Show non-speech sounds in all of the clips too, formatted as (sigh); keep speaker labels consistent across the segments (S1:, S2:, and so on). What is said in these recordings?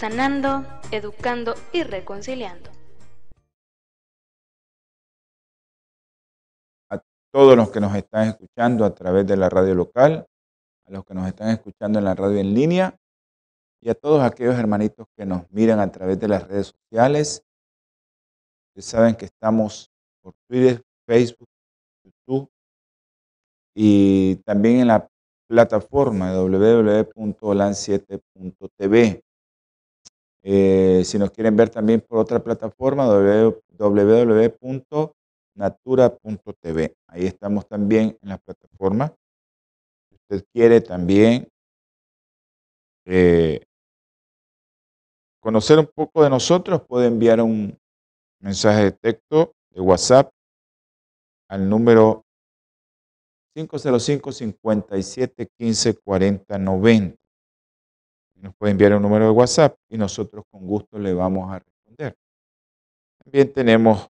S1: sanando, educando y reconciliando.
S2: A todos los que nos están escuchando a través de la radio local, a los que nos están escuchando en la radio en línea y a todos aquellos hermanitos que nos miran a través de las redes sociales. Ustedes saben que estamos por Twitter, Facebook, YouTube y también en la plataforma www.lan7.tv. Eh, si nos quieren ver también por otra plataforma, www.natura.tv. Ahí estamos también en la plataforma. Si usted quiere también eh, conocer un poco de nosotros, puede enviar un mensaje de texto de WhatsApp al número 505 57 15 40 90 nos puede enviar un número de WhatsApp y nosotros con gusto le vamos a responder. También tenemos,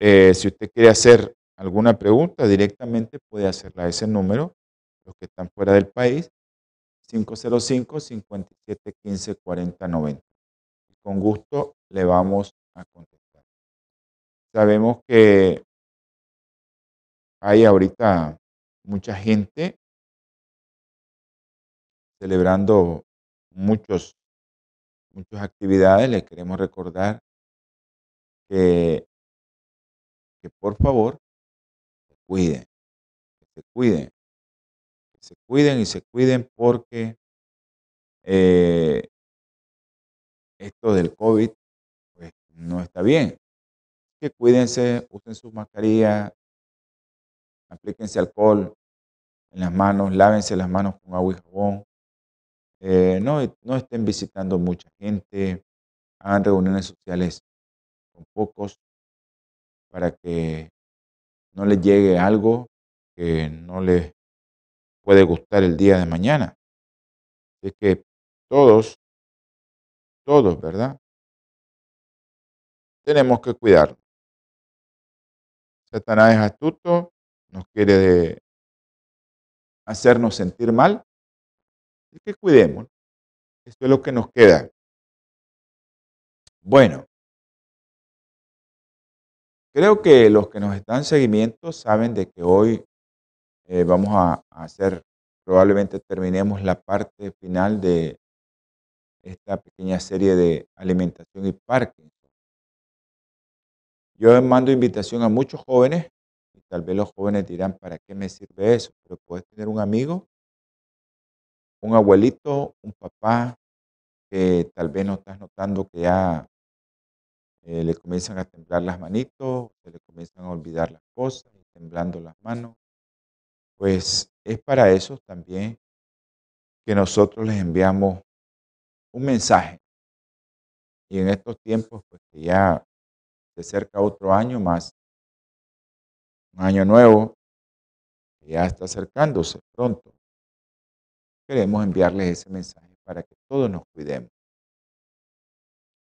S2: eh, si usted quiere hacer alguna pregunta directamente, puede hacerla a ese número, los que están fuera del país, 505-5715-4090. Con gusto le vamos a contestar. Sabemos que hay ahorita mucha gente celebrando muchos, muchas actividades. Les queremos recordar que, que por favor se cuiden, que se cuiden, que se cuiden y se cuiden porque eh, esto del COVID pues, no está bien. Que cuídense, usen sus mascarillas, aplíquense alcohol en las manos, lávense las manos con agua y jabón, eh, no, no estén visitando mucha gente, hagan reuniones sociales con pocos para que no les llegue algo que no les puede gustar el día de mañana. Es que todos, todos, ¿verdad? Tenemos que cuidarnos. Satanás es astuto, nos quiere hacernos sentir mal Que cuidemos. Esto es lo que nos queda. Bueno, creo que los que nos están seguimiento saben de que hoy eh, vamos a, hacer, probablemente terminemos la parte final de esta pequeña serie de alimentación y Parkinson. Yo mando invitación a muchos jóvenes y tal vez los jóvenes dirán, ¿para qué me sirve eso? Pero puedes tener un amigo un abuelito, un papá que tal vez no estás notando que ya eh, le comienzan a temblar las manitos, se le comienzan a olvidar las cosas, temblando las manos, pues es para eso también que nosotros les enviamos un mensaje. Y en estos tiempos, pues que ya se acerca otro año más, un año nuevo, ya está acercándose pronto queremos enviarles ese mensaje para que todos nos cuidemos.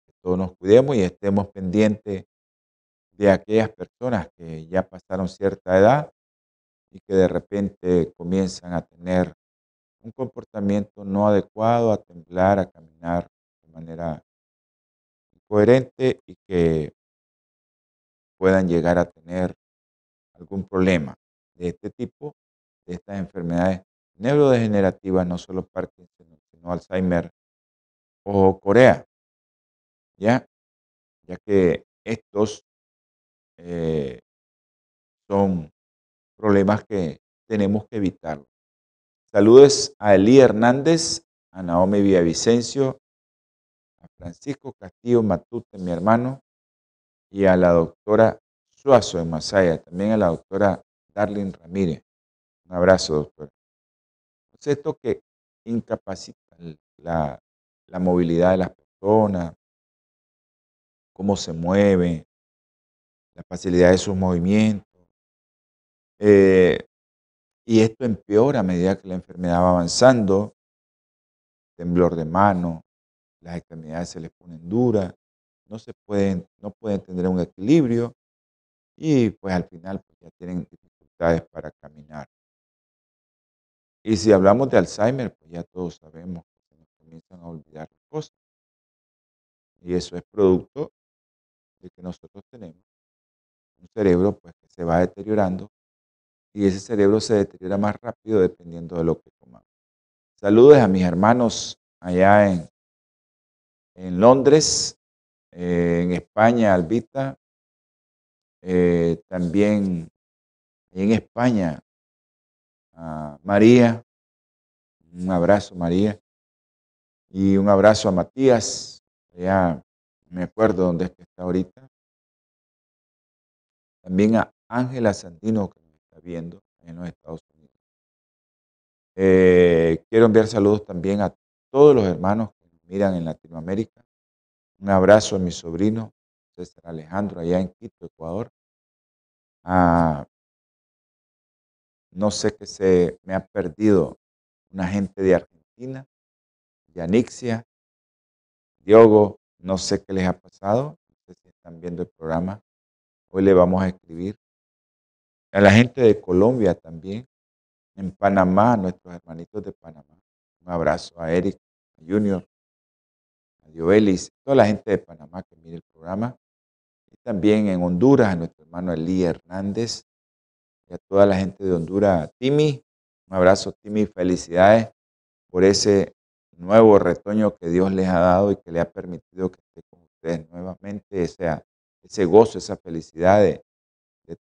S2: Que todos nos cuidemos y estemos pendientes de aquellas personas que ya pasaron cierta edad y que de repente comienzan a tener un comportamiento no adecuado, a temblar, a caminar de manera incoherente y que puedan llegar a tener algún problema de este tipo, de estas enfermedades neurodegenerativas, no solo Parkinson, sino Alzheimer o Corea, ¿ya? Ya que estos eh, son problemas que tenemos que evitar. Saludos a Elí Hernández, a Naomi Villavicencio, a Francisco Castillo Matute, mi hermano, y a la doctora Suazo de Masaya, también a la doctora Darlene Ramírez. Un abrazo, doctora esto que incapacita la, movilidad de las personas, cómo se mueve, la facilidad de sus movimientos. Eh, y esto empeora a medida que la enfermedad va avanzando, temblor de mano, las extremidades se les ponen duras, no se pueden, no pueden tener un equilibrio y pues al final pues, ya tienen dificultades para caminar. Y si hablamos de Alzheimer, pues ya todos sabemos que nos comienzan a olvidar las cosas. Y eso es producto de que nosotros tenemos un cerebro pues, que se va deteriorando y ese cerebro se deteriora más rápido dependiendo de lo que comamos. Saludos a mis hermanos allá en, en Londres, eh, en España, Albita, eh, también en España, a María, un abrazo María, y un abrazo a Matías, ya me acuerdo dónde está ahorita. También a Ángela Santino, que nos está viendo en los Estados Unidos. Eh, quiero enviar saludos también a todos los hermanos que miran en Latinoamérica. Un abrazo a mi sobrino César Alejandro, allá en Quito, Ecuador. No sé qué se me ha perdido una gente de Argentina, Yanixia, Diogo, no sé qué les ha pasado, no sé si están viendo el programa. Hoy le vamos a escribir. A la gente de Colombia también, en Panamá, nuestros hermanitos de Panamá. Un abrazo a Eric, a Junior, a Diobelis, toda la gente de Panamá que mire el programa. Y también en Honduras, a nuestro hermano Elí Hernández y a toda la gente de Honduras, Timi. Un abrazo, Timi, felicidades por ese nuevo retoño que Dios les ha dado y que le ha permitido que esté con ustedes nuevamente, ese, ese gozo, esa felicidad de,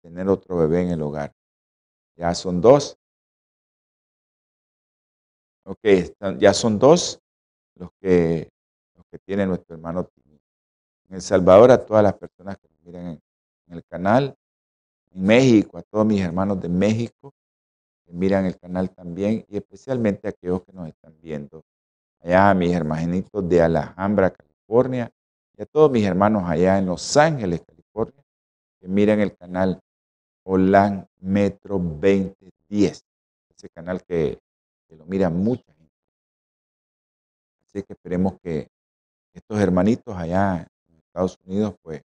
S2: tener otro bebé en el hogar. Ya son dos. Ok, ya son dos los que, los que tiene nuestro hermano Timi. En El Salvador, a todas las personas que nos miran en el canal, en México, a todos mis hermanos de México que miran el canal también y especialmente a aquellos que nos están viendo allá a mis hermanitos de Alhambra, California, y a todos mis hermanos allá en Los Ángeles, California, que miran el canal Holan Metro 2010, ese canal que, lo mira mucha gente. Así que esperemos que estos hermanitos allá en Estados Unidos, pues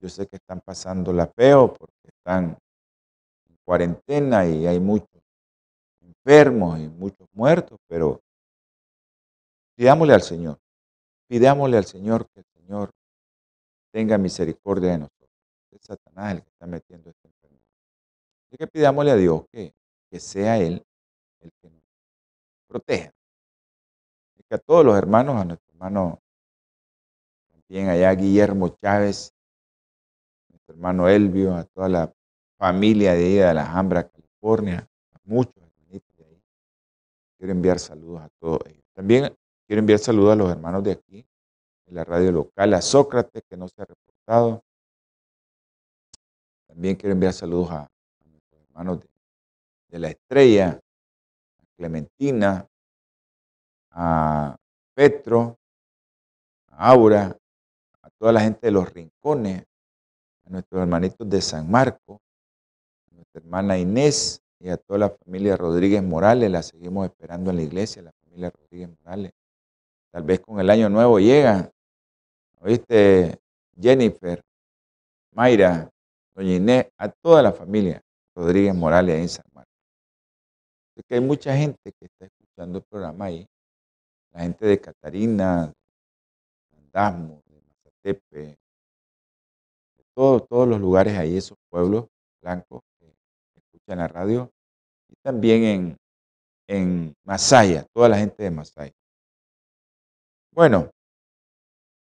S2: yo sé que están pasando la feo porque están en cuarentena y hay muchos enfermos y muchos muertos, pero Pidámosle al Señor, pidámosle al Señor que el Señor tenga misericordia de nosotros. Es Satanás el que está metiendo esta enfermedad. Así que pidámosle a Dios que, que sea Él el que nos proteja. Y que a todos los hermanos, a nuestro hermano también allá Guillermo Chávez, hermano Elvio, a toda la familia de ahí de Alhambra, California, a muchos hermanitos de ahí. Quiero enviar saludos a todos ellos. También Quiero enviar saludos a los hermanos de aquí, de la radio local, a Sócrates, que no se ha reportado. También quiero enviar saludos a, nuestros hermanos de, la estrella, a Clementina, a Petro, a Aura, a toda la gente de los rincones, a nuestros hermanitos de San Marco, a nuestra hermana Inés y a toda la familia Rodríguez Morales. La seguimos esperando en la iglesia, la familia Rodríguez Morales. Tal vez con el año nuevo llegan. ¿Oíste? Jennifer, Mayra, Doña Inés, a toda la familia Rodríguez Morales en San Marcos. que hay mucha gente que está escuchando el programa ahí. La gente de Catarina, de Andasmo, de Mazatepe, todos los lugares ahí, esos pueblos blancos que escuchan la radio. Y también en, en Masaya, toda la gente de Masaya. Bueno,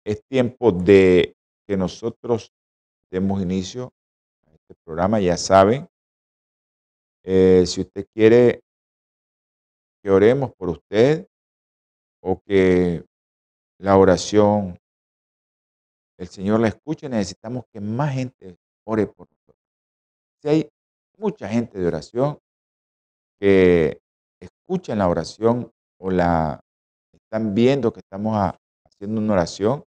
S2: es tiempo de que nosotros demos inicio a este programa. Ya saben, eh, si usted quiere que oremos por usted o que la oración, el Señor la escuche, necesitamos que más gente ore por nosotros. Si hay mucha gente de oración que escuchan la oración o la están viendo que estamos haciendo una oración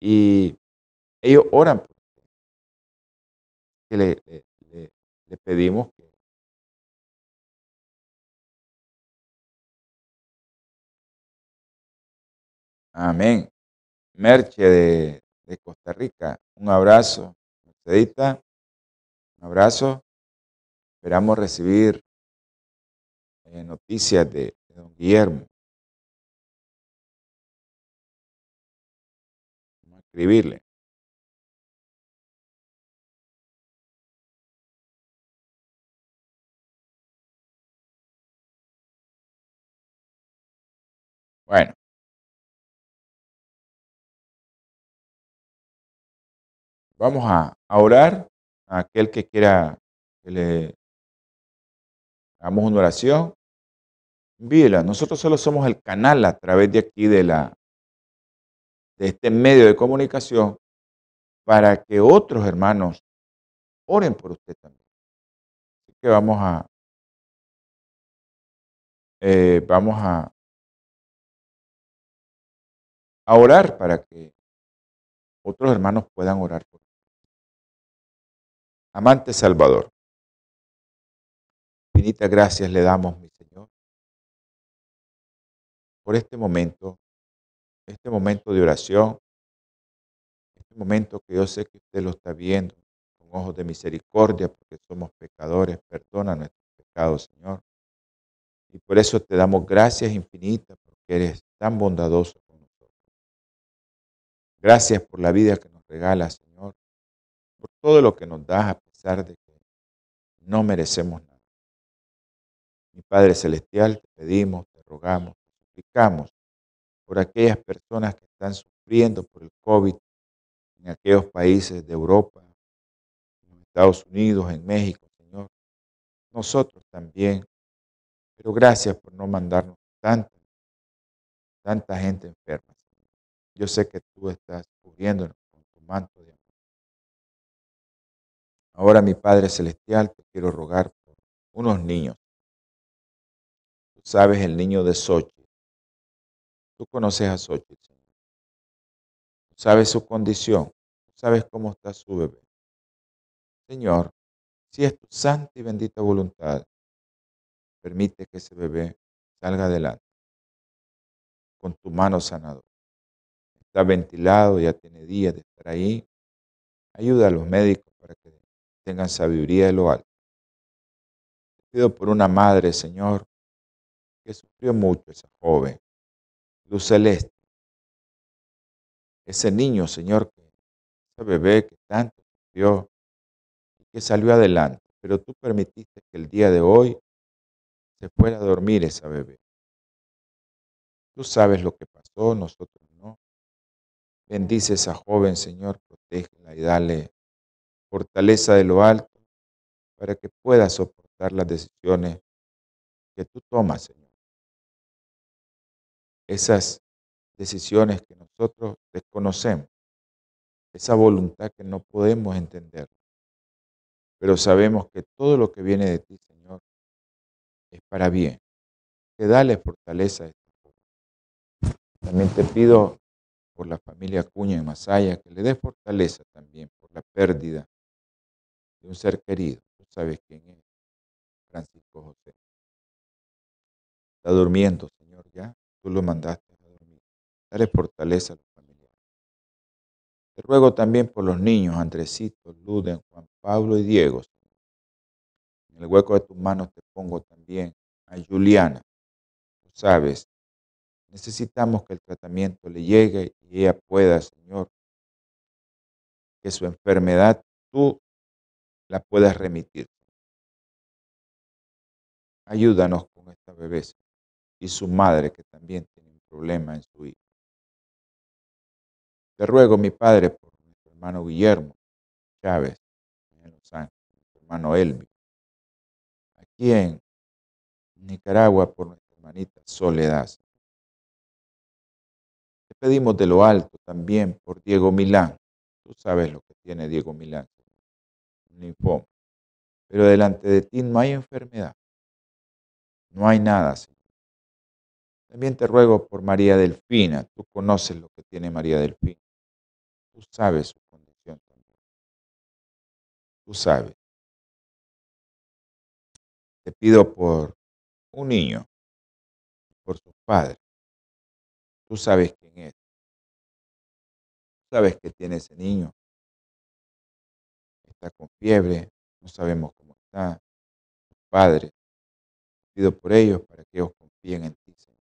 S2: y ellos oran por usted. Que le- le pedimos que Amén. Merche de, Costa Rica, un abrazo. Mercedita, un abrazo. Esperamos recibir eh, noticias de, de don Guillermo. Vamos a escribirle. Bueno. Vamos a, orar a aquel que quiera que le hagamos una oración. Envíela. Nosotros solo somos el canal a través de aquí de la de este medio de comunicación para que otros hermanos oren por usted también. Así que vamos a eh, vamos a orar para que otros hermanos puedan orar por usted. Amante Salvador, infinitas gracias le damos, mi Señor, por este momento, este momento de oración, este momento que yo sé que usted lo está viendo con ojos de misericordia, porque somos pecadores, perdona nuestros pecados, Señor. Y por eso te damos gracias infinitas, porque eres tan bondadoso con nosotros. Gracias por la vida que nos regalas, Señor, por todo lo que nos das a pesar de que no merecemos nada. Mi Padre Celestial, te pedimos, te rogamos, te suplicamos por aquellas personas que están sufriendo por el COVID en aquellos países de Europa, en Estados Unidos, en México, Señor. Nosotros también. Pero gracias por no mandarnos tanta, tanta gente enferma. Yo sé que tú estás cubriéndonos con tu manto de. Ahora, mi Padre Celestial, te quiero rogar por unos niños. Tú sabes el niño de Sochi. Tú conoces a Sochi, Señor. Tú sabes su condición. Tú sabes cómo está su bebé. Señor, si es tu santa y bendita voluntad, permite que ese bebé salga adelante con tu mano sanadora. Está ventilado, ya tiene días de estar ahí. Ayuda a los médicos para que tengan sabiduría de lo alto. Te pido por una madre, Señor, que sufrió mucho esa joven, Luz Celeste. Ese niño, Señor, que, ese bebé que tanto sufrió y que salió adelante, pero tú permitiste que el día de hoy se fuera a dormir esa bebé. Tú sabes lo que pasó, nosotros no. Bendice a esa joven, Señor, protégela y dale fortaleza de lo alto para que pueda soportar las decisiones que tú tomas, Señor. Esas decisiones que nosotros desconocemos, esa voluntad que no podemos entender. Pero sabemos que todo lo que viene de ti, Señor, es para bien. Que dale fortaleza a esta joven. También te pido por la familia Cuña en Masaya, que le dé fortaleza también por la pérdida de un ser querido. Tú sabes quién es, Francisco José. Está durmiendo, Señor, ya. Tú lo mandaste a dormir. Dale fortaleza a los familiares. Te ruego también por los niños, Andresito, Luden, Juan Pablo y Diego. En el hueco de tus manos te pongo también a Juliana. Tú sabes, necesitamos que el tratamiento le llegue y ella pueda, Señor, que su enfermedad tú la puedas remitir. Ayúdanos con esta bebé y su madre que también tiene un problema en su hijo. Te ruego, mi Padre, por nuestro hermano Guillermo Chávez en Los Ángeles, nuestro hermano Elvio, aquí en Nicaragua por nuestra hermanita Soledad. Te pedimos de lo alto también por Diego Milán. Tú sabes lo que tiene Diego Milán, linfoma. Pero delante de ti no hay enfermedad. No hay nada, Señor. También te ruego por María Delfina. Tú conoces lo que tiene María Delfina. Tú sabes su condición. Tú sabes. Te pido por un niño, por sus padres. Tú sabes quién es. Tú sabes que tiene ese niño. Está con fiebre, no sabemos cómo está. Te pido por ellos para que ellos confíen en ti, Señor.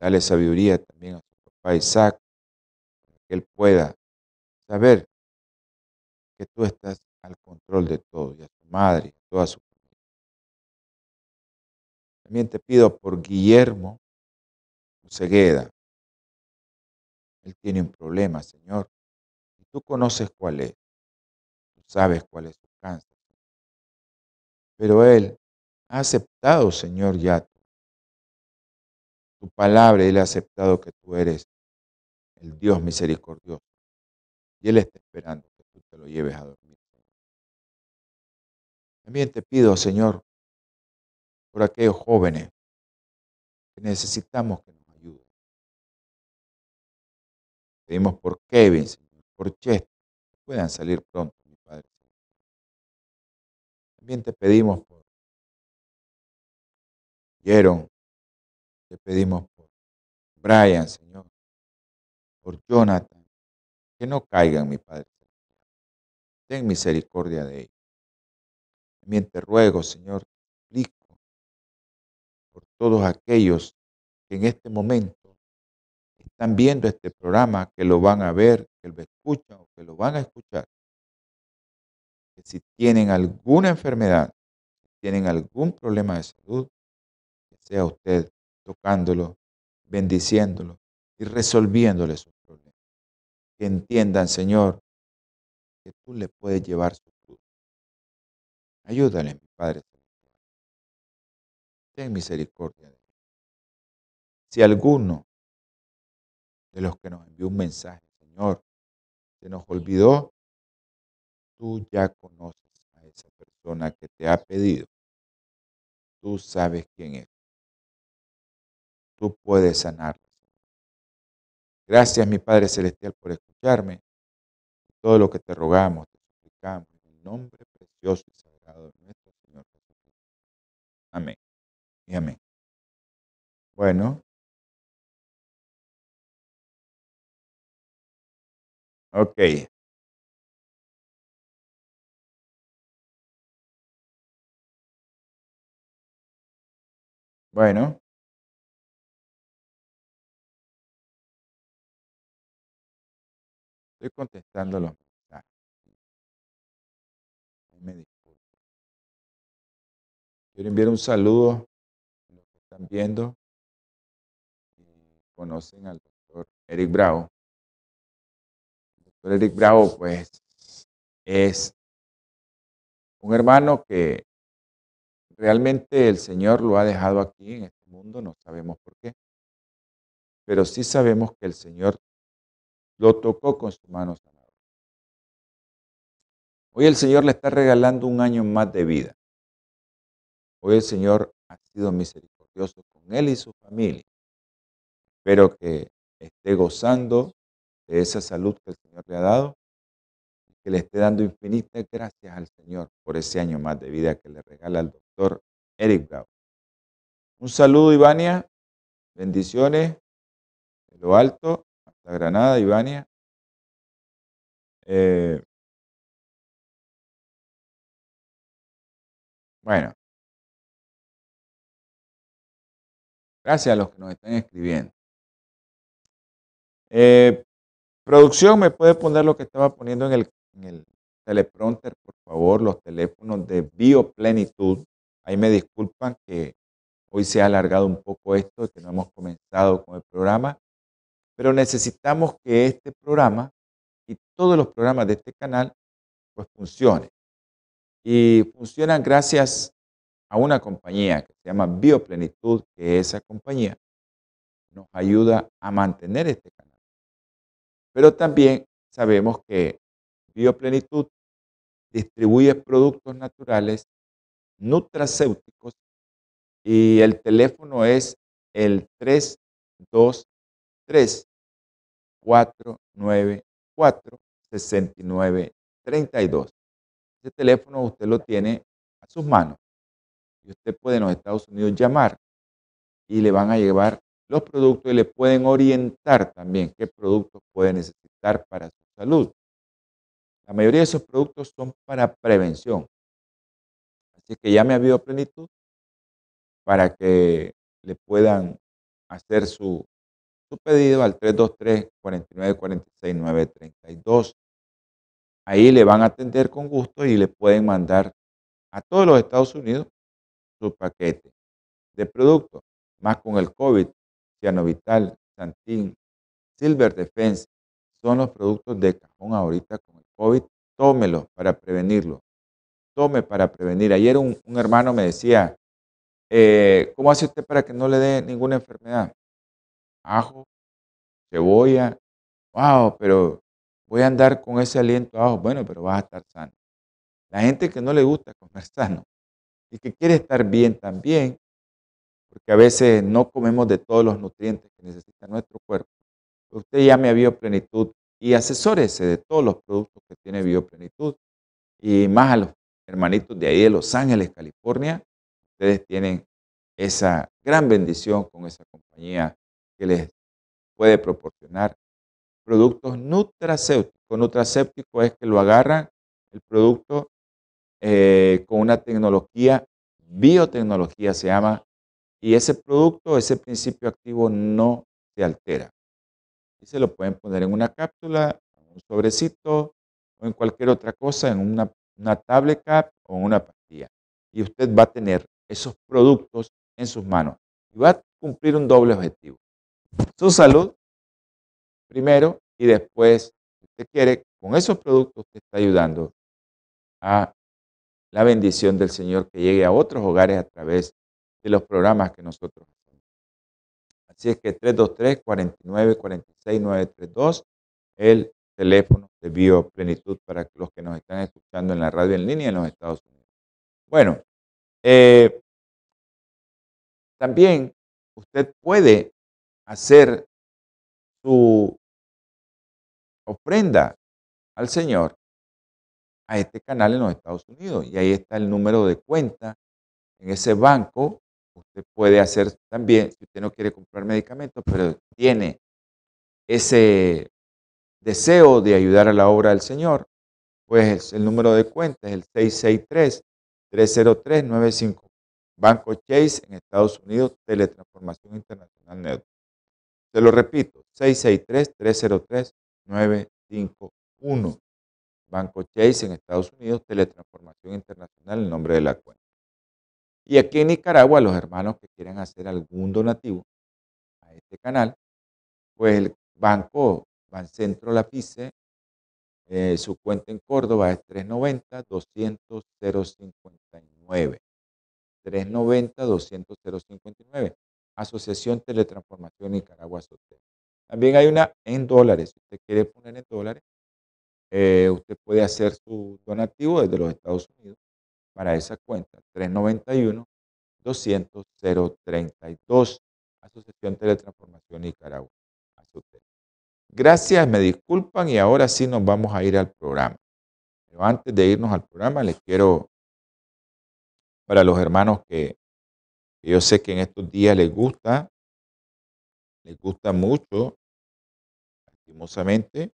S2: Dale sabiduría también a su papá Isaac, para que él pueda saber que tú estás al control de todo, y a su madre, y a toda su familia. También te pido por Guillermo Cegueda. Él tiene un problema, Señor, tú conoces cuál es. Tú sabes cuál es su cáncer. Pero él ha aceptado, Señor, ya tu palabra, Él ha aceptado que tú eres el Dios misericordioso. Y Él está esperando que tú te lo lleves a dormir. También te pido, Señor, por aquellos jóvenes que necesitamos que nos ayuden. Pedimos por Kevin, Señor, por Chester, puedan salir pronto, mi Padre. También te pedimos por Jeron, te pedimos por Brian, Señor, por Jonathan, que no caigan, mi Padre. Ten misericordia de ellos. También te ruego, Señor, explico por todos aquellos que en este momento están viendo este programa, que lo van a ver, que lo escuchan o que lo van a escuchar. Que si tienen alguna enfermedad, si tienen algún problema de salud, que sea usted tocándolo, bendiciéndolo y resolviéndole sus problemas. Que entiendan, Señor, que tú le puedes llevar su cruz. Ayúdale, mi Padre. Ten misericordia de él. Si alguno de los que nos envió un mensaje, Señor, se nos olvidó, tú ya conoces a esa persona que te ha pedido. Tú sabes quién es tú puedes sanarlas. Gracias, mi Padre Celestial, por escucharme. Todo lo que te rogamos, te suplicamos, en el nombre precioso y sagrado de nuestro Señor Jesucristo. Amén. Y amén. Bueno. Ok. Bueno. Estoy contestando los mensajes. me disculpo. Quiero enviar un saludo a los que están viendo y conocen al doctor Eric Bravo. Doctor Eric Bravo, pues, es un hermano que realmente el Señor lo ha dejado aquí en este mundo, no sabemos por qué, pero sí sabemos que el Señor lo tocó con su mano sanadora. Hoy el Señor le está regalando un año más de vida. Hoy el Señor ha sido misericordioso con él y su familia. Espero que esté gozando de esa salud que el Señor le ha dado que le esté dando infinitas gracias al Señor por ese año más de vida que le regala el doctor Eric Bravo. Un saludo, Ivania. Bendiciones de lo alto la Granada, Ivania. Eh, bueno. Gracias a los que nos están escribiendo. Eh, producción, ¿me puede poner lo que estaba poniendo en el, en el teleprompter, por favor? Los teléfonos de Bioplenitud. Ahí me disculpan que hoy se ha alargado un poco esto, que no hemos comenzado con el programa pero necesitamos que este programa y todos los programas de este canal pues funcionen. Y funcionan gracias a una compañía que se llama Bioplenitud, que esa compañía nos ayuda a mantener este. Pero también sabemos que Bioplenitud distribuye productos naturales nutracéuticos Y el teléfono es el 323 494 6932. Ese teléfono usted lo tiene a sus manos y usted puede en los Estados Unidos llamar y le van a llevar los productos y le pueden orientar también qué productos puede necesitar para su salud. La mayoría de esos productos son para prevención. Así que llame a Bioplenitud para que le puedan hacer su, su pedido al 323-4946-932. Ahí le van a atender con gusto y le pueden mandar a todos los Estados Unidos su paquete de productos, más con el COVID, Cianovital, Santín, Silver Defense, son los productos de cajón ahorita con el COVID. Tómelo para prevenirlo. Tome para prevenir. Ayer un, hermano me decía, eh, ¿cómo hace usted para que no le dé ninguna enfermedad? Ajo, cebolla, wow, pero voy a andar con ese aliento ajo. Bueno, pero vas a estar sano. La gente que no le gusta comer sano y que quiere estar bien también, porque a veces no comemos de todos los nutrientes que necesita nuestro cuerpo. Usted llame a Bioplenitud y asesórese de todos los productos que tiene Bioplenitud. Y más a los hermanitos de ahí de Los Ángeles, California, ustedes tienen esa gran bendición con esa compañía que les puede proporcionar productos nutracéuticos. Nutracéptico es que lo agarran el producto eh, con una tecnología, biotecnología se llama, y ese producto, ese principio activo no se altera. Y se lo pueden poner en una cápsula, en un sobrecito o en cualquier otra cosa, en una, una tablet cap o en una pastilla. Y usted va a tener esos productos en sus manos y va a cumplir un doble objetivo. Su salud primero y después, si usted quiere, con esos productos usted está ayudando a la bendición del Señor que llegue a otros hogares a través de los programas que nosotros hacemos. Así es que 323-4946-932, el teléfono de Bioplenitud para los que nos están escuchando en la radio en línea en los Estados Unidos. Bueno, eh, también usted puede hacer su ofrenda al Señor a este canal en los Estados Unidos. Y ahí está el número de cuenta. En ese banco puede hacer también, si usted no quiere comprar medicamentos, pero tiene ese deseo de ayudar a la obra del Señor, pues el número de cuenta es el 663-303-95. Banco Chase en Estados Unidos, Teletransformación Internacional Network. Se lo repito, 663-303-951. Banco Chase en Estados Unidos, Teletransformación Internacional, el nombre de la cuenta. Y aquí en Nicaragua, los hermanos que quieran hacer algún donativo a este canal, pues el Banco Bancentro La FICE, eh, su cuenta en Córdoba es 390-200-059. 390-200-059. Asociación Teletransformación Nicaragua Sotero. También hay una en dólares. Si usted quiere poner en dólares, eh, usted puede hacer su donativo desde los Estados Unidos para esa cuenta, 391-200-032, Asociación Teletransformación Nicaragua. Gracias, me disculpan y ahora sí nos vamos a ir al programa. Pero antes de irnos al programa, les quiero, para los hermanos que, que yo sé que en estos días les gusta, les gusta mucho, lastimosamente,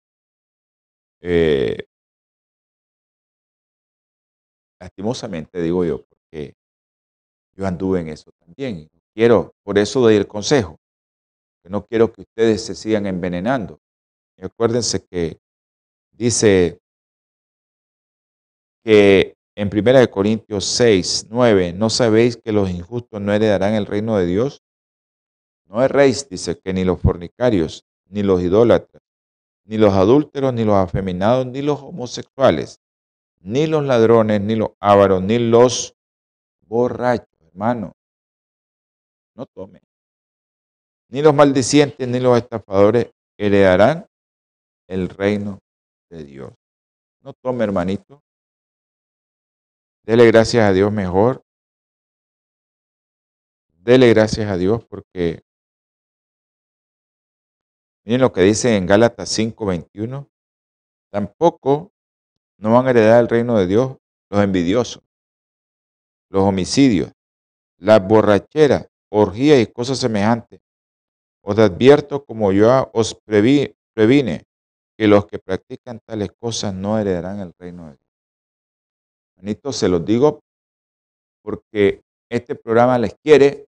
S2: eh, lastimosamente digo yo, porque yo anduve en eso también. Quiero, por eso doy el consejo, que no quiero que ustedes se sigan envenenando. Y acuérdense que dice que en 1 Corintios 6, 9, ¿no sabéis que los injustos no heredarán el reino de Dios? No erréis, dice que ni los fornicarios, ni los idólatras, ni los adúlteros, ni los afeminados, ni los homosexuales, ni los ladrones, ni los ávaros, ni los borrachos, hermano. No tome. Ni los maldicientes, ni los estafadores heredarán el reino de Dios. No tome, hermanito. Dele gracias a Dios mejor dele gracias a Dios porque miren lo que dice en Gálatas 5:21, tampoco no van a heredar el reino de Dios los envidiosos, los homicidios, las borracheras, orgías y cosas semejantes. Os advierto como yo os previne que los que practican tales cosas no heredarán el reino de Dios. Manito, se los digo porque este programa les quiere,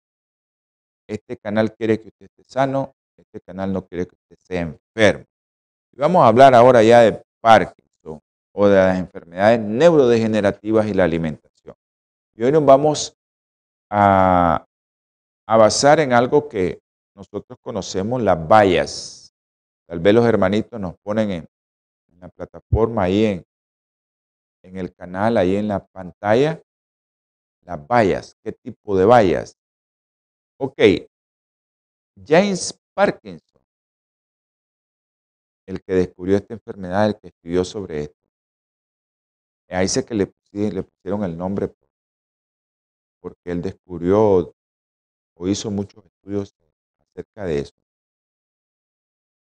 S2: este canal quiere que usted esté sano, este canal no quiere que usted sea enfermo. Y vamos a hablar ahora ya de Parkinson o de las enfermedades neurodegenerativas y la alimentación. Y hoy nos vamos a, basar en algo que nosotros conocemos, las vallas. Tal vez los hermanitos nos ponen en, en la plataforma, ahí en, en el canal, ahí en la pantalla, las vallas. ¿Qué tipo de vallas? Ok, James Parkinson, el que descubrió esta enfermedad, el que escribió sobre esto. Ahí sé que le, le pusieron el nombre porque él descubrió o hizo muchos estudios acerca de eso.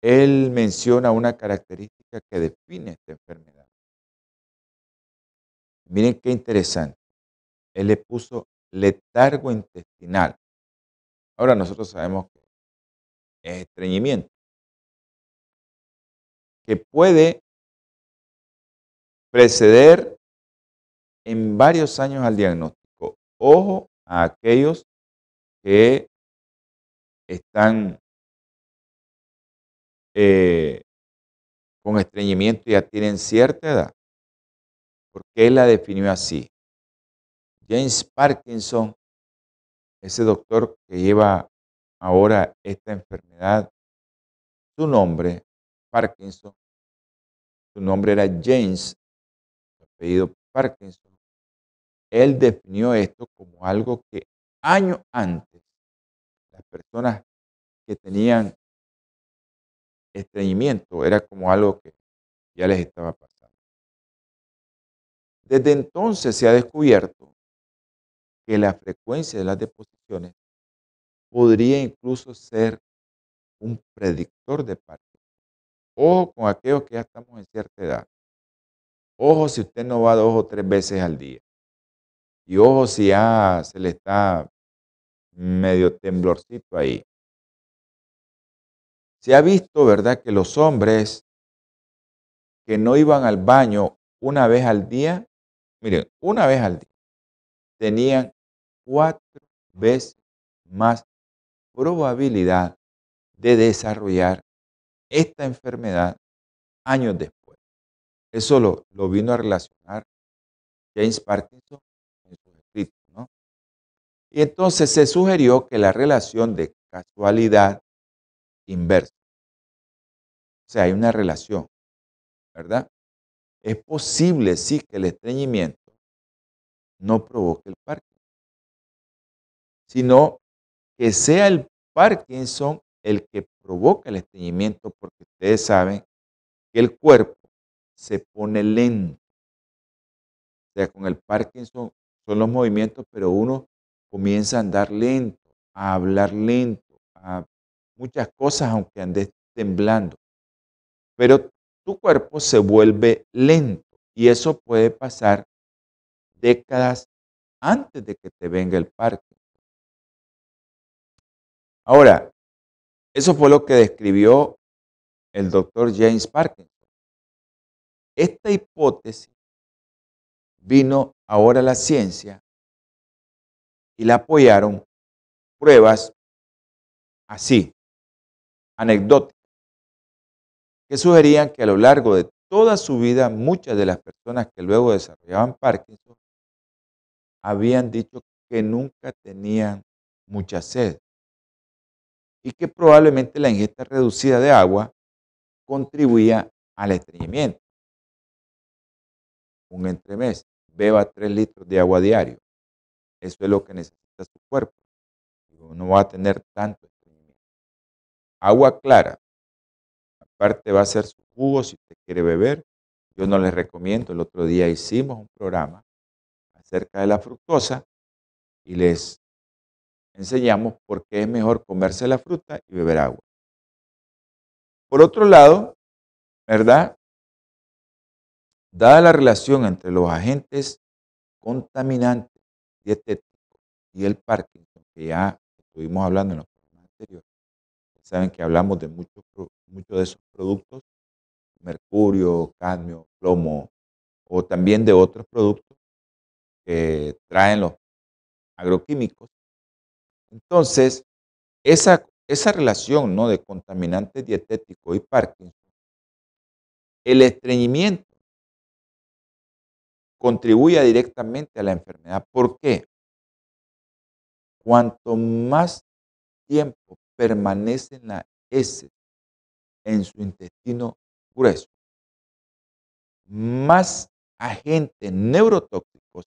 S2: Él menciona una característica que define esta enfermedad. Miren qué interesante él le puso letargo intestinal. Ahora nosotros sabemos que es estreñimiento, que puede preceder en varios años al diagnóstico. Ojo a aquellos que están eh, con estreñimiento y ya tienen cierta edad, porque él la definió así. James Parkinson, ese doctor que lleva ahora esta enfermedad, su nombre, Parkinson, su nombre era James, Parkinson, él definió esto como algo que años antes las personas que tenían estreñimiento era como algo que ya les estaba pasando. Desde entonces se ha descubierto que la frecuencia de las deposiciones podría incluso ser un predictor de Parkinson. Ojo con aquellos que ya estamos en cierta edad. Ojo si usted no va dos o tres veces al día. Y ojo si ya se le está medio temblorcito ahí. Se ha visto, ¿verdad?, que los hombres que no iban al baño una vez al día, miren, una vez al día, tenían cuatro veces más probabilidad de desarrollar esta enfermedad años después. Eso lo, lo vino a relacionar James Parkinson en su escrito. ¿no? Y entonces se sugirió que la relación de casualidad inversa, o sea, hay una relación, ¿verdad? Es posible, sí, que el estreñimiento no provoque el Parkinson sino que sea el Parkinson el que provoca el estreñimiento, porque ustedes saben que el cuerpo se pone lento. O sea, con el Parkinson son los movimientos, pero uno comienza a andar lento, a hablar lento, a muchas cosas, aunque andes temblando. Pero tu cuerpo se vuelve lento y eso puede pasar décadas antes de que te venga el Parkinson. Ahora, eso fue lo que describió el doctor James Parkinson. Esta hipótesis vino ahora a la ciencia y la apoyaron pruebas así, anecdóticas, que sugerían que a lo largo de toda su vida muchas de las personas que luego desarrollaban Parkinson habían dicho que nunca tenían mucha sed y que probablemente la ingesta reducida de agua contribuía al estreñimiento. Un entremés, beba 3 litros de agua diario. Eso es lo que necesita su cuerpo. No va a tener tanto estreñimiento. Agua clara. Aparte va a ser su jugo si usted quiere beber. Yo no les recomiendo. El otro día hicimos un programa acerca de la fructosa y les enseñamos por qué es mejor comerse la fruta y beber agua. Por otro lado, ¿verdad? Dada la relación entre los agentes contaminantes dietéticos y el Parkinson, que ya estuvimos hablando en los programas anteriores, saben que hablamos de muchos, muchos de esos productos, mercurio, cadmio, plomo, o también de otros productos que traen los agroquímicos. Entonces, esa, esa relación ¿no? de contaminantes dietéticos y Parkinson, el estreñimiento contribuye directamente a la enfermedad. ¿Por qué? Cuanto más tiempo permanece la S en su intestino grueso, más agentes neurotóxicos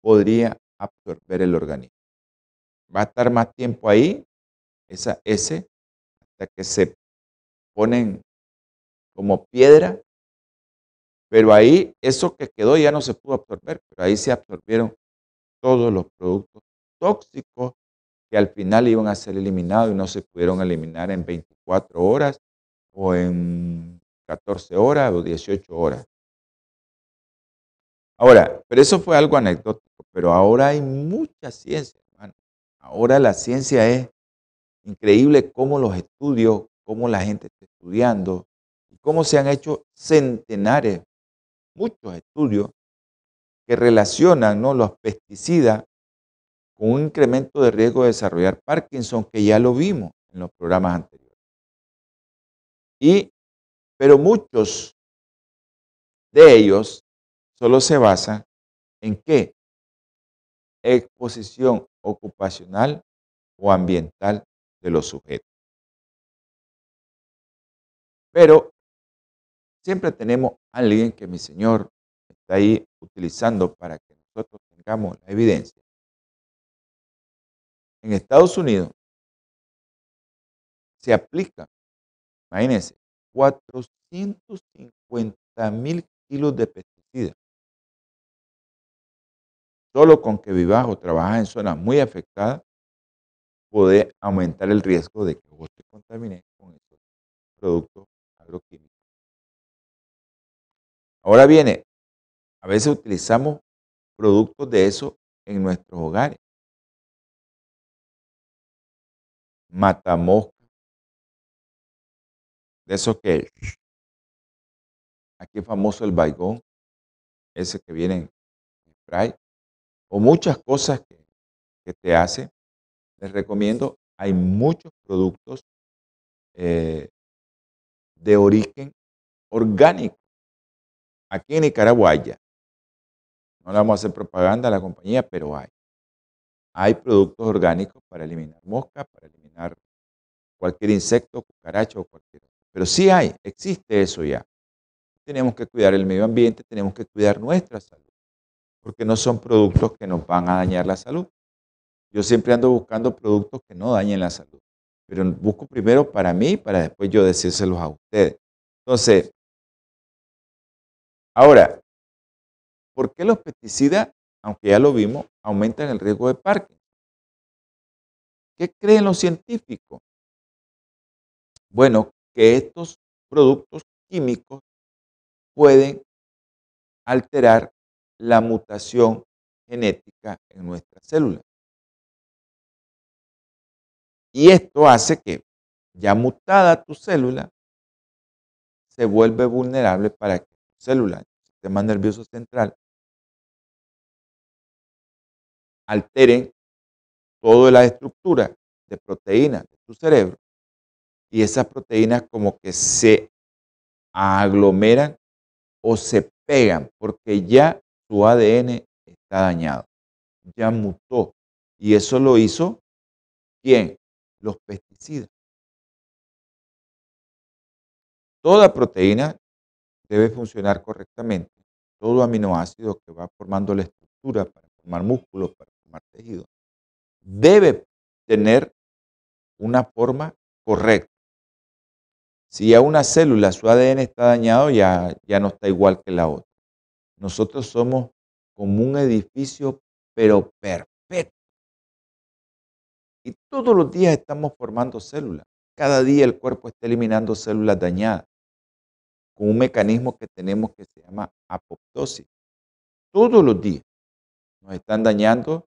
S2: podría absorber el organismo. Va a estar más tiempo ahí, esa S, hasta que se ponen como piedra, pero ahí eso que quedó ya no se pudo absorber, pero ahí se absorbieron todos los productos tóxicos que al final iban a ser eliminados y no se pudieron eliminar en 24 horas o en 14 horas o 18 horas. Ahora, pero eso fue algo anecdótico, pero ahora hay mucha ciencia, hermano. Ahora la ciencia es increíble cómo los estudios, cómo la gente está estudiando y cómo se han hecho centenares, muchos estudios que relacionan ¿no? los pesticidas con un incremento de riesgo de desarrollar Parkinson, que ya lo vimos en los programas anteriores. Y, pero muchos de ellos solo se basan en qué? Exposición ocupacional o ambiental de los sujetos. Pero siempre tenemos a alguien que mi Señor está ahí utilizando para que nosotros tengamos la evidencia. En Estados Unidos se aplica, imagínense, 450 mil kilos de pesticidas Solo con que vivas o trabajas en zonas muy afectadas, puede aumentar el riesgo de que vos te contamines con estos productos agroquímicos. Ahora viene, a veces utilizamos productos de eso en nuestros hogares. Matamosca. De eso que aquí es famoso el baigón, ese que viene en spray o muchas cosas que, te hace, les recomiendo, hay muchos productos eh, de origen orgánico. Aquí en Nicaragua ya. No le vamos a hacer propaganda a la compañía, pero hay. Hay productos orgánicos para eliminar moscas, para eliminar cualquier insecto, cucaracha o cualquier otro. Pero sí hay, existe eso ya. Tenemos que cuidar el medio ambiente, tenemos que cuidar nuestra salud porque no son productos que nos van a dañar la salud. Yo siempre ando buscando productos que no dañen la salud, pero busco primero para mí para después yo decírselos a ustedes. Entonces, ahora, ¿por qué los pesticidas, aunque ya lo vimos, aumentan el riesgo de Parkinson? ¿Qué creen los científicos? Bueno, que estos productos químicos pueden alterar la mutación genética en nuestras células. Y esto hace que ya mutada tu célula se vuelve vulnerable para que célula, sistema nervioso central, alteren toda la estructura de proteínas de tu cerebro y esas proteínas como que se aglomeran o se pegan porque ya su ADN está dañado, ya mutó. Y eso lo hizo ¿quién? Los pesticidas. Toda proteína debe funcionar correctamente. Todo aminoácido que va formando la estructura para formar músculos, para formar tejido, debe tener una forma correcta. Si a una célula su ADN está dañado, ya, ya no está igual que la otra. Nosotros somos como un edificio, pero perfecto. Y todos los días estamos formando células. Cada día el cuerpo está eliminando células dañadas con un mecanismo que tenemos que se llama apoptosis. Todos los días nos están dañando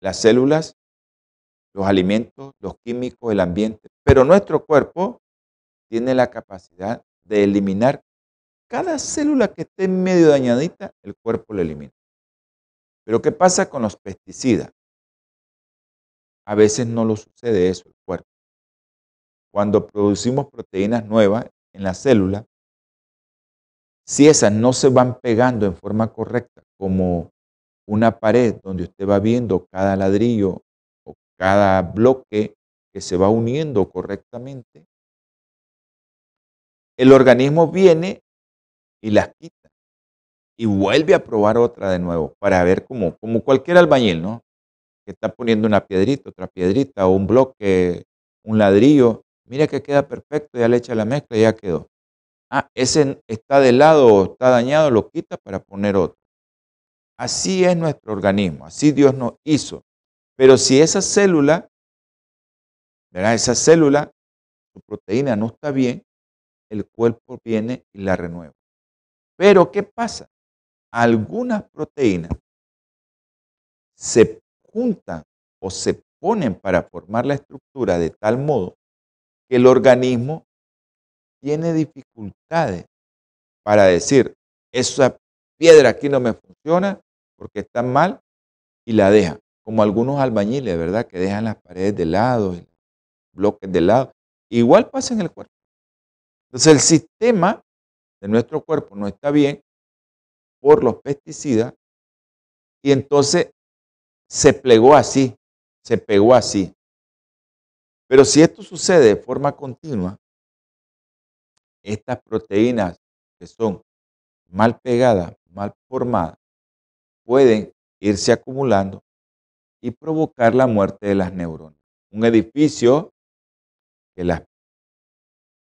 S2: las células, los alimentos, los químicos, el ambiente. Pero nuestro cuerpo tiene la capacidad de eliminar cada célula que esté medio dañadita, el cuerpo la elimina. Pero ¿qué pasa con los pesticidas? A veces no lo sucede eso el cuerpo. Cuando producimos proteínas nuevas en la célula, si esas no se van pegando en forma correcta, como una pared donde usted va viendo cada ladrillo o cada bloque que se va uniendo correctamente, el organismo viene y las quita y vuelve a probar otra de nuevo para ver cómo, como cualquier albañil, ¿no? Que está poniendo una piedrita, otra piedrita o un bloque, un ladrillo. Mira que queda perfecto, ya le echa la mezcla y ya quedó. Ah, ese está de lado o está dañado, lo quita para poner otro. Así es nuestro organismo, así Dios nos hizo. Pero si esa célula, ¿verdad? Esa célula, su proteína no está bien, el cuerpo viene y la renueva. Pero ¿qué pasa? Algunas proteínas se juntan o se ponen para formar la estructura de tal modo que el organismo tiene dificultades para decir, esa piedra aquí no me funciona porque está mal y la deja. Como algunos albañiles, ¿verdad? Que dejan las paredes de lado, y bloques de lado. Igual pasa en el cuerpo. Entonces el sistema de nuestro cuerpo no está bien por los pesticidas y entonces se plegó así, se pegó así. Pero si esto sucede de forma continua, estas proteínas que son mal pegadas, mal formadas, pueden irse acumulando y provocar la muerte de las neuronas. Un edificio que las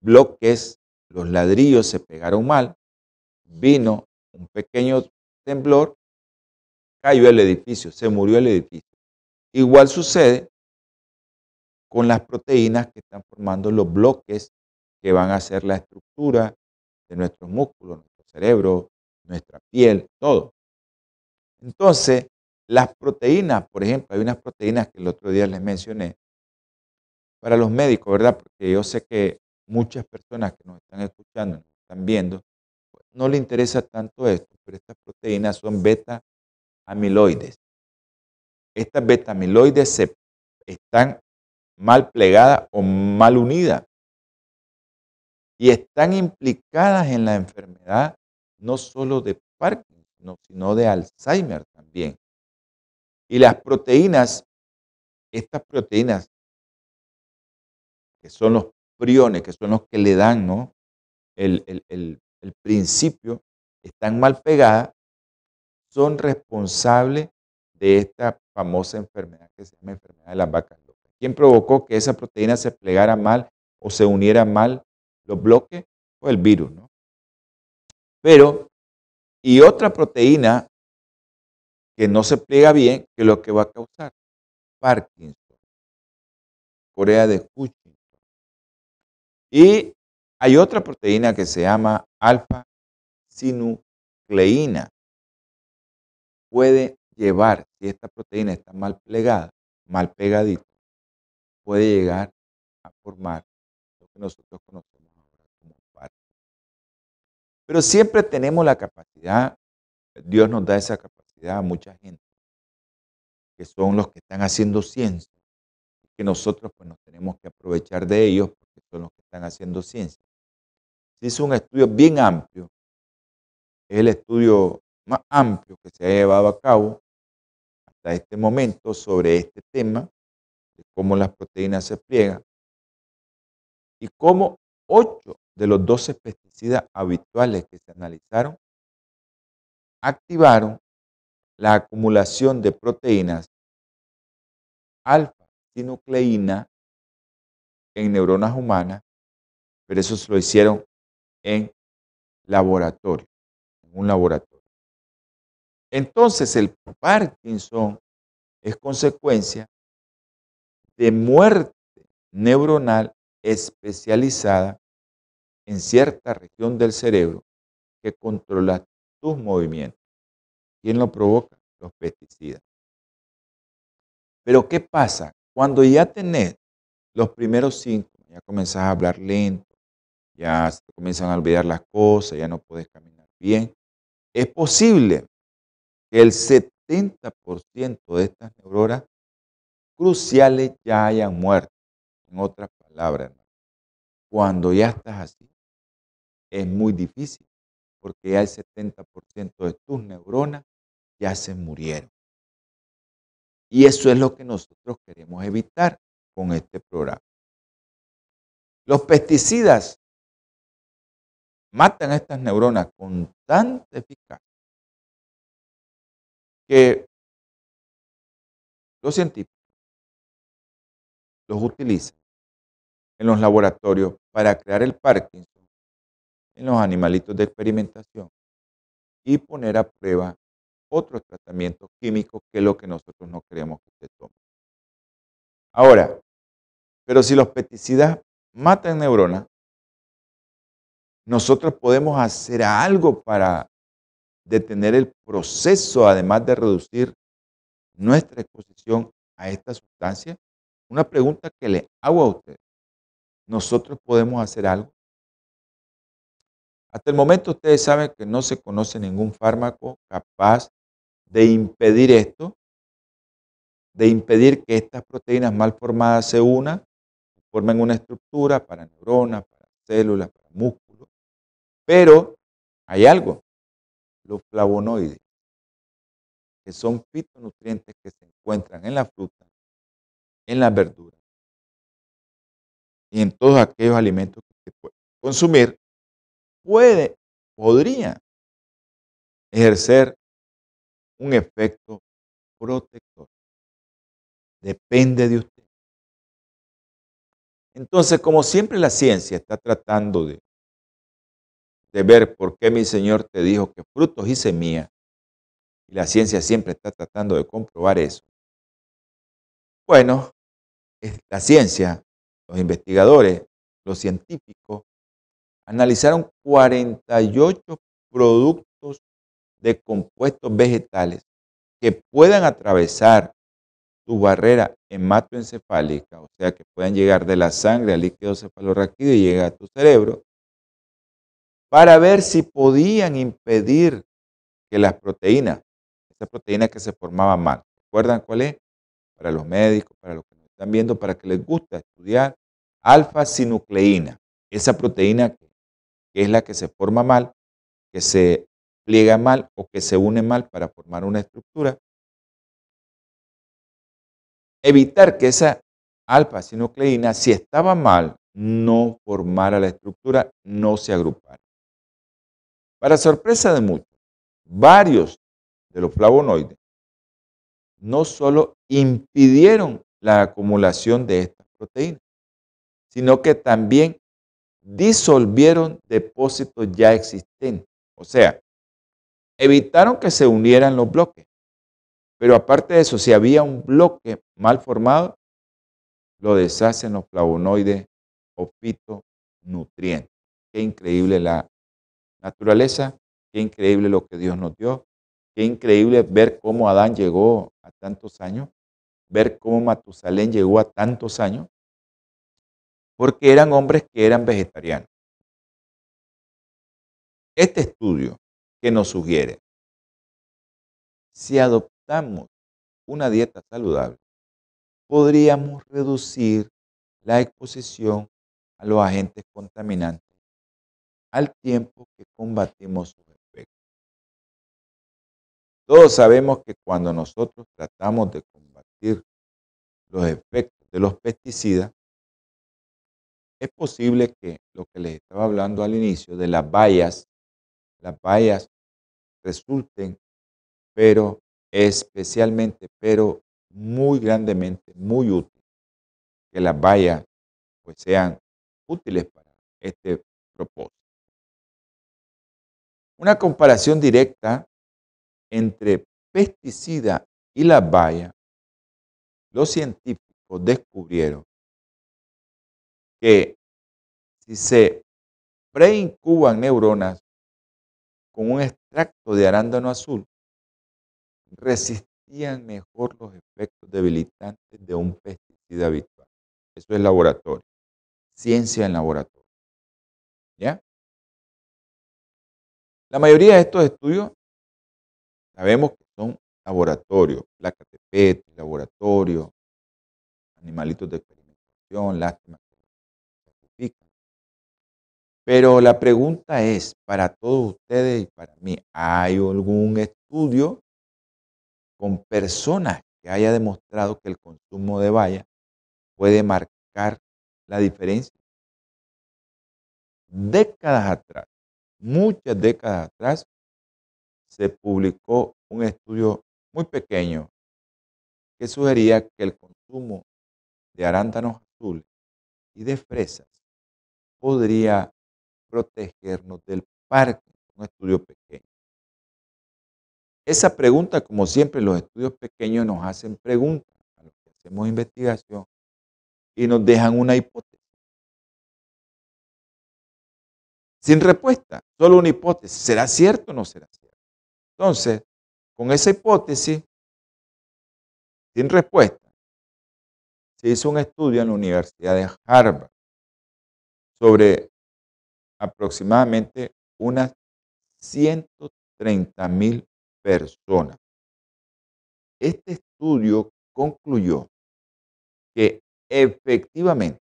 S2: bloques, los ladrillos se pegaron mal, vino un pequeño temblor, cayó el edificio, se murió el edificio. Igual sucede con las proteínas que están formando los bloques que van a ser la estructura de nuestros músculos, nuestro cerebro, nuestra piel, todo. Entonces, las proteínas, por ejemplo, hay unas proteínas que el otro día les mencioné, para los médicos, ¿verdad? Porque yo sé que muchas personas que nos están escuchando, nos están viendo, no le interesa tanto esto, pero estas proteínas son beta amiloides. Estas beta amiloides están mal plegadas o mal unidas y están implicadas en la enfermedad no solo de Parkinson, sino de Alzheimer también. Y las proteínas, estas proteínas, que son los priones, que son los que le dan ¿no? el, el principio, están mal pegadas, son responsables de esta famosa enfermedad que se llama enfermedad de las vacas locas. ¿Quién provocó que esa proteína se plegara mal o se uniera mal los bloques? Fue el virus, ¿no? Pero, y otra proteína que no se pliega bien, que es lo que va a causar Parkinson, Corea de Cushing, y hay otra proteína que se llama alfa-sinucleína. Puede llevar, si esta proteína está mal plegada, mal pegadita, puede llegar a formar lo que nosotros conocemos. Pero siempre tenemos la capacidad, Dios nos da esa capacidad a mucha gente, que son los que están haciendo ciencia, que nosotros pues nos tenemos que aprovechar de ellos son los que están haciendo ciencia. Se hizo un estudio bien amplio, es el estudio más amplio que se ha llevado a cabo hasta este momento sobre este tema, de cómo las proteínas se pliegan y cómo 8 de los 12 habituales que se analizaron activaron la acumulación de proteínas alfa-sinucleína en neuronas humanas, pero eso se lo hicieron en laboratorio, en un laboratorio. Entonces el Parkinson es consecuencia de muerte neuronal especializada en cierta región del cerebro que controla tus movimientos. ¿Quién lo provoca? Los pesticidas. Pero ¿qué pasa? Cuando ya tenés los primeros síntomas, ya comenzás a hablar lento, ya se comienzan a olvidar las cosas, ya no puedes caminar bien, es posible que el 70% de estas neuronas cruciales ya hayan muerto. En otras palabras, cuando ya estás así, es muy difícil, porque ya el 70% de tus neuronas ya se murieron. Y eso es lo que nosotros queremos evitar con este programa. Los pesticidas matan estas neuronas con tanta eficacia que los científicos los utilizan en los laboratorios para crear el Parkinson en los animalitos de experimentación y poner a prueba otros tratamientos químicos que es lo que nosotros no queremos que usted tome. Ahora, pero si los pesticidas matan neuronas, nosotros podemos hacer algo para detener el proceso, además de reducir nuestra exposición a esta sustancia. Una pregunta que le hago a usted. ¿Nosotros podemos hacer algo? Hasta el momento ustedes saben que no se conoce ningún fármaco capaz de impedir esto, de impedir que estas proteínas mal formadas se unan, formen una estructura para neuronas, para células, para músculos. Pero hay algo, los flavonoides, que son fitonutrientes que se encuentran en la fruta, en las verduras y en todos aquellos alimentos que se puede consumir, puede, podría ejercer un efecto protector. Depende de usted. Entonces, como siempre la ciencia está tratando de, de ver por qué mi Señor te dijo que frutos y semillas, y la ciencia siempre está tratando de comprobar eso. Bueno, la ciencia, los investigadores, los científicos, analizaron 48 productos de compuestos vegetales que puedan atravesar tu barrera hematoencefálica, o sea, que puedan llegar de la sangre al líquido cefalorraquídeo y llegar a tu cerebro, para ver si podían impedir que las proteínas, esa proteína que se formaba mal, ¿recuerdan cuál es? Para los médicos, para los que nos están viendo, para que les gusta estudiar, alfa-sinucleína, esa proteína que es la que se forma mal, que se pliega mal o que se une mal para formar una estructura. Evitar que esa alfa-sinucleína, si estaba mal, no formara la estructura, no se agrupara. Para sorpresa de muchos, varios de los flavonoides no solo impidieron la acumulación de estas proteínas, sino que también disolvieron depósitos ya existentes. O sea, evitaron que se unieran los bloques. Pero aparte de eso, si había un bloque mal formado, lo deshacen los flavonoides o fitonutrientes. Qué increíble la naturaleza, qué increíble lo que Dios nos dio, qué increíble ver cómo Adán llegó a tantos años, ver cómo Matusalén llegó a tantos años, porque eran hombres que eran vegetarianos. Este estudio que nos sugiere, si adoptamos una dieta saludable, podríamos reducir la exposición a los agentes contaminantes al tiempo que combatimos sus efectos. Todos sabemos que cuando nosotros tratamos de combatir los efectos de los pesticidas, es posible que lo que les estaba hablando al inicio de las vallas, las vallas resulten, pero especialmente, pero muy grandemente, muy útil, que las vallas pues sean útiles para este propósito. Una comparación directa entre pesticida y las vallas, los científicos científicos descubrieron que si se preincuban neuronas con un extracto de arándano azul, resistían mejor los efectos debilitantes de un pesticida habitual. Eso es laboratorio, ciencia en laboratorio. ¿Ya? La mayoría de estos estudios sabemos que son laboratorios, placas de PET, laboratorio, animalitos de experimentación, lástima. Pero la pregunta es, para todos ustedes y para mí, ¿hay algún estudio con personas que haya demostrado que el consumo de valla puede marcar la diferencia? Décadas atrás, muchas décadas atrás, se publicó un estudio muy pequeño que sugería que el consumo de arándanos azules y de fresas podría protegernos del parque, un estudio pequeño. Esa pregunta, como siempre, los estudios pequeños nos hacen preguntas a los que hacemos investigación y nos dejan una hipótesis. Sin respuesta, solo una hipótesis. ¿Será cierto o no será cierto? Entonces, con esa hipótesis, sin respuesta, se hizo un estudio en la Universidad de Harvard sobre aproximadamente unas 130 mil personas. Este estudio concluyó que efectivamente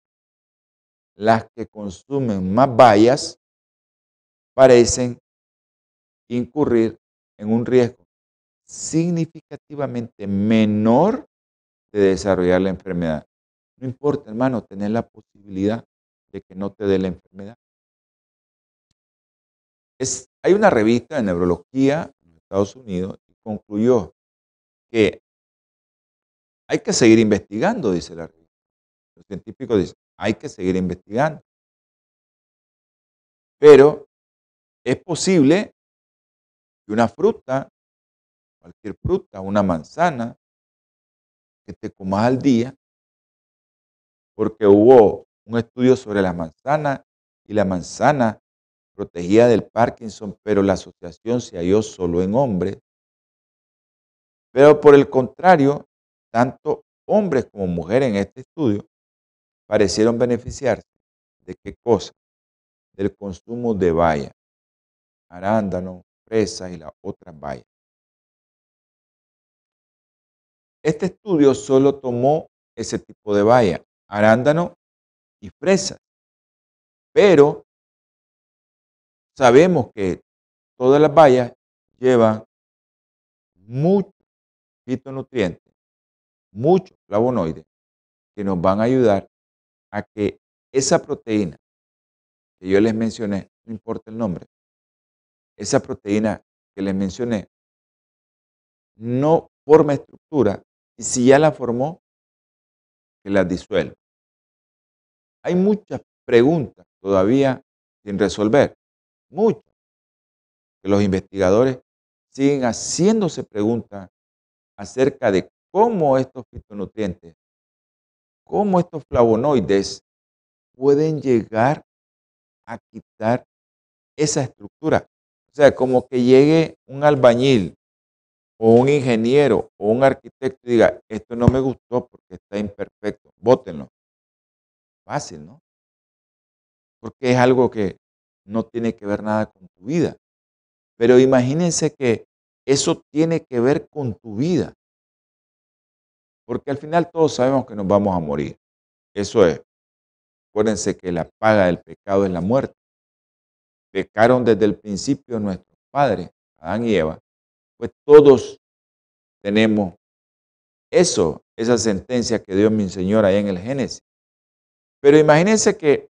S2: las que consumen más bayas parecen incurrir en un riesgo significativamente menor de desarrollar la enfermedad. No importa, hermano, tener la posibilidad de que no te dé la enfermedad. Hay una revista de neurología en Estados Unidos y concluyó que hay que seguir investigando, dice la revista. Los científicos dicen, hay que seguir investigando. Pero es posible que una fruta, cualquier fruta, una manzana, que te comas al día, porque hubo un estudio sobre la manzana y la manzana protegía del Parkinson, pero la asociación se halló solo en hombres. Pero por el contrario, tanto hombres como mujeres en este estudio parecieron beneficiarse de qué cosa? Del consumo de bayas, arándanos, fresas y las otras bayas. Este estudio solo tomó ese tipo de bayas, arándano y fresas. Pero sabemos que todas las bayas llevan muchos fitonutrientes, muchos flavonoides que nos van a ayudar a que esa proteína que yo les mencioné, no importa el nombre, esa proteína que les mencioné, no forma estructura y si ya la formó, que la disuelva. Hay muchas preguntas todavía sin resolver, muchas, que los investigadores siguen haciéndose preguntas acerca de cómo estos fitonutrientes, cómo estos flavonoides pueden llegar a quitar esa estructura. O sea, como que llegue un albañil o un ingeniero o un arquitecto y diga, esto no me gustó porque está imperfecto, bótenlo. Fácil, ¿no? Porque es algo que no tiene que ver nada con tu vida. Pero imagínense que eso tiene que ver con tu vida. Porque al final todos sabemos que nos vamos a morir. Eso es. Acuérdense que la paga del pecado es la muerte. Pecaron desde el principio nuestros padres, Adán y Eva. Pues todos tenemos eso, esa sentencia que Dios me enseñó allá en el Génesis. Pero imagínense que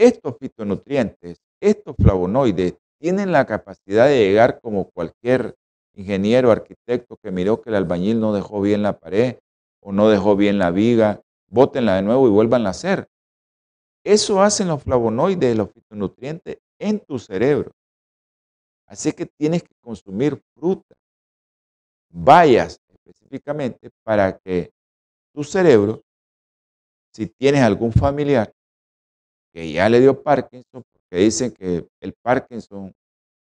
S2: estos fitonutrientes, estos flavonoides, tienen la capacidad de llegar como cualquier ingeniero, arquitecto que miró que el albañil no dejó bien la pared o no dejó bien la viga, bótenla de nuevo y vuelvan a hacer. Eso hacen los flavonoides, los fitonutrientes en tu cerebro. Así que tienes que consumir fruta, bayas específicamente para que tu cerebro, si tienes algún familiar que ya le dio Parkinson, porque dicen que el Parkinson,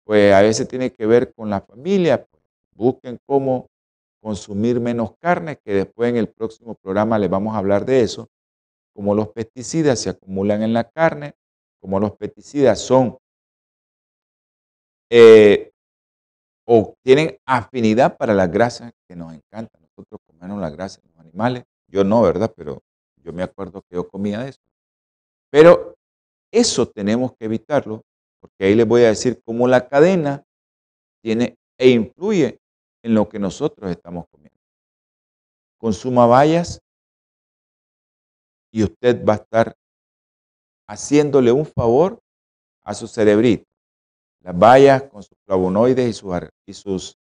S2: pues a veces tiene que ver con la familia, pues, busquen cómo consumir menos carne, que después en el próximo programa les vamos a hablar de eso, como los pesticidas se acumulan en la carne, como los pesticidas son eh, o tienen afinidad para las grasas que nos encantan. Nosotros comemos la grasa de los animales, yo no, ¿verdad? Pero yo me acuerdo que yo comía eso. Pero eso tenemos que evitarlo, porque ahí les voy a decir cómo la cadena tiene e influye en lo que nosotros estamos comiendo. Consuma bayas y usted va a estar haciéndole un favor a su cerebrito. Las bayas con sus flavonoides y sus, y sus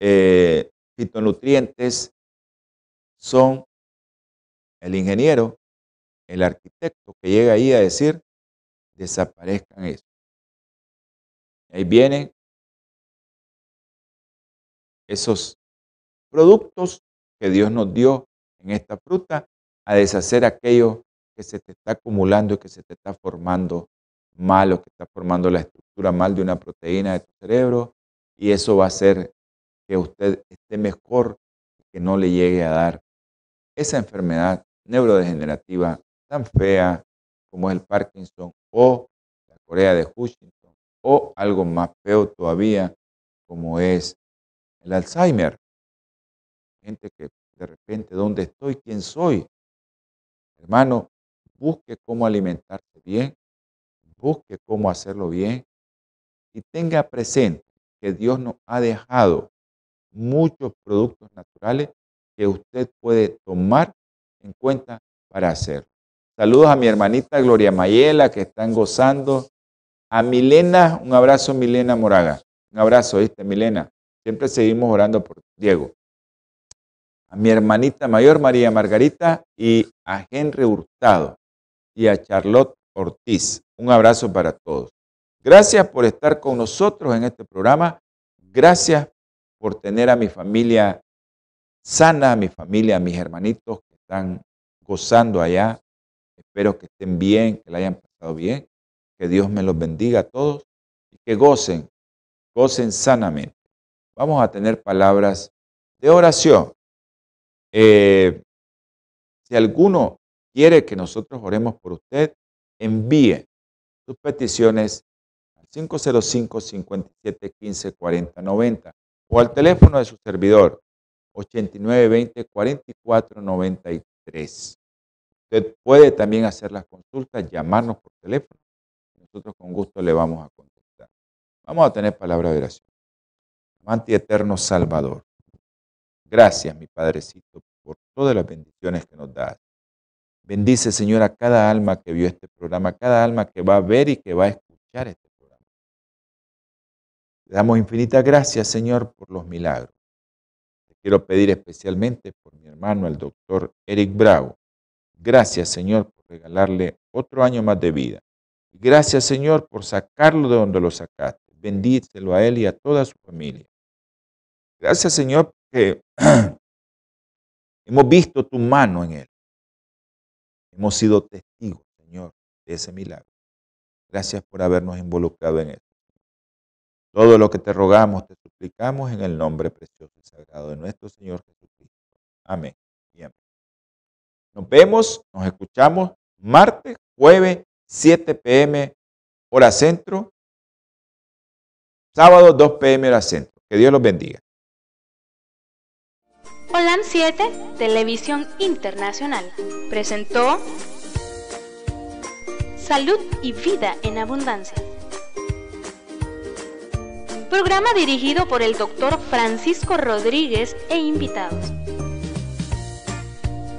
S2: eh, fitonutrientes son el ingeniero, el arquitecto que llega ahí a decir, desaparezcan eso. Ahí vienen esos productos que Dios nos dio en esta fruta a deshacer aquello que se te está acumulando y que se te está formando mal o que está formando la estructura mal de una proteína de tu cerebro y eso va a hacer que usted esté mejor y que no le llegue a dar esa enfermedad neurodegenerativa tan fea como es el Parkinson o la Corea de Huntington o algo más feo todavía como es el Alzheimer. Gente que de repente, ¿dónde estoy? ¿Quién soy? Hermano, busque cómo alimentarse bien, busque cómo hacerlo bien y tenga presente que Dios nos ha dejado muchos productos naturales que usted puede tomar en cuenta para hacerlo. Saludos a mi hermanita Gloria Mayela que están gozando. A Milena, un abrazo Milena Moraga. Un abrazo, ¿viste Milena? Siempre seguimos orando por Diego. A mi hermanita mayor María Margarita y a Henry Hurtado y a Charlotte Ortiz. Un abrazo para todos. Gracias por estar con nosotros en este programa. Gracias por tener a mi familia sana, a mi familia, a mis hermanitos que están gozando allá. Espero que estén bien, que la hayan pasado bien. Que Dios me los bendiga a todos y que gocen, gocen sanamente vamos a tener palabras de oración. Eh, si alguno quiere que nosotros oremos por usted, envíe sus peticiones al 505-5715-4090 o al teléfono de su servidor 8920-4493. Usted puede también hacer las consultas, llamarnos por teléfono. Nosotros con gusto le vamos a contestar. Vamos a tener palabra de oración amante eterno Salvador. Gracias, mi Padrecito, por todas las bendiciones que nos das. Bendice, Señor, a cada alma que vio este programa, cada alma que va a ver y que va a escuchar este programa. Le damos infinitas gracias, Señor, por los milagros. Te quiero pedir especialmente por mi hermano, el doctor Eric Bravo. Gracias, Señor, por regalarle otro año más de vida. Gracias, Señor, por sacarlo de donde lo sacaste. Bendícelo a él y a toda su familia. Gracias, Señor, que (clears throat) hemos visto tu mano en él. Hemos sido testigos, Señor, de ese milagro. Gracias por habernos involucrado en eso. Todo lo que te rogamos, te suplicamos en el nombre precioso y sagrado de nuestro Señor Jesucristo. Amén. Nos vemos, nos escuchamos martes, jueves, 7 pm, hora centro. Sábado, 2 pm, hora centro. Que Dios los bendiga.
S1: Holan 7, Televisión Internacional, presentó Salud y Vida en Abundancia. Programa dirigido por el doctor Francisco Rodríguez e invitados.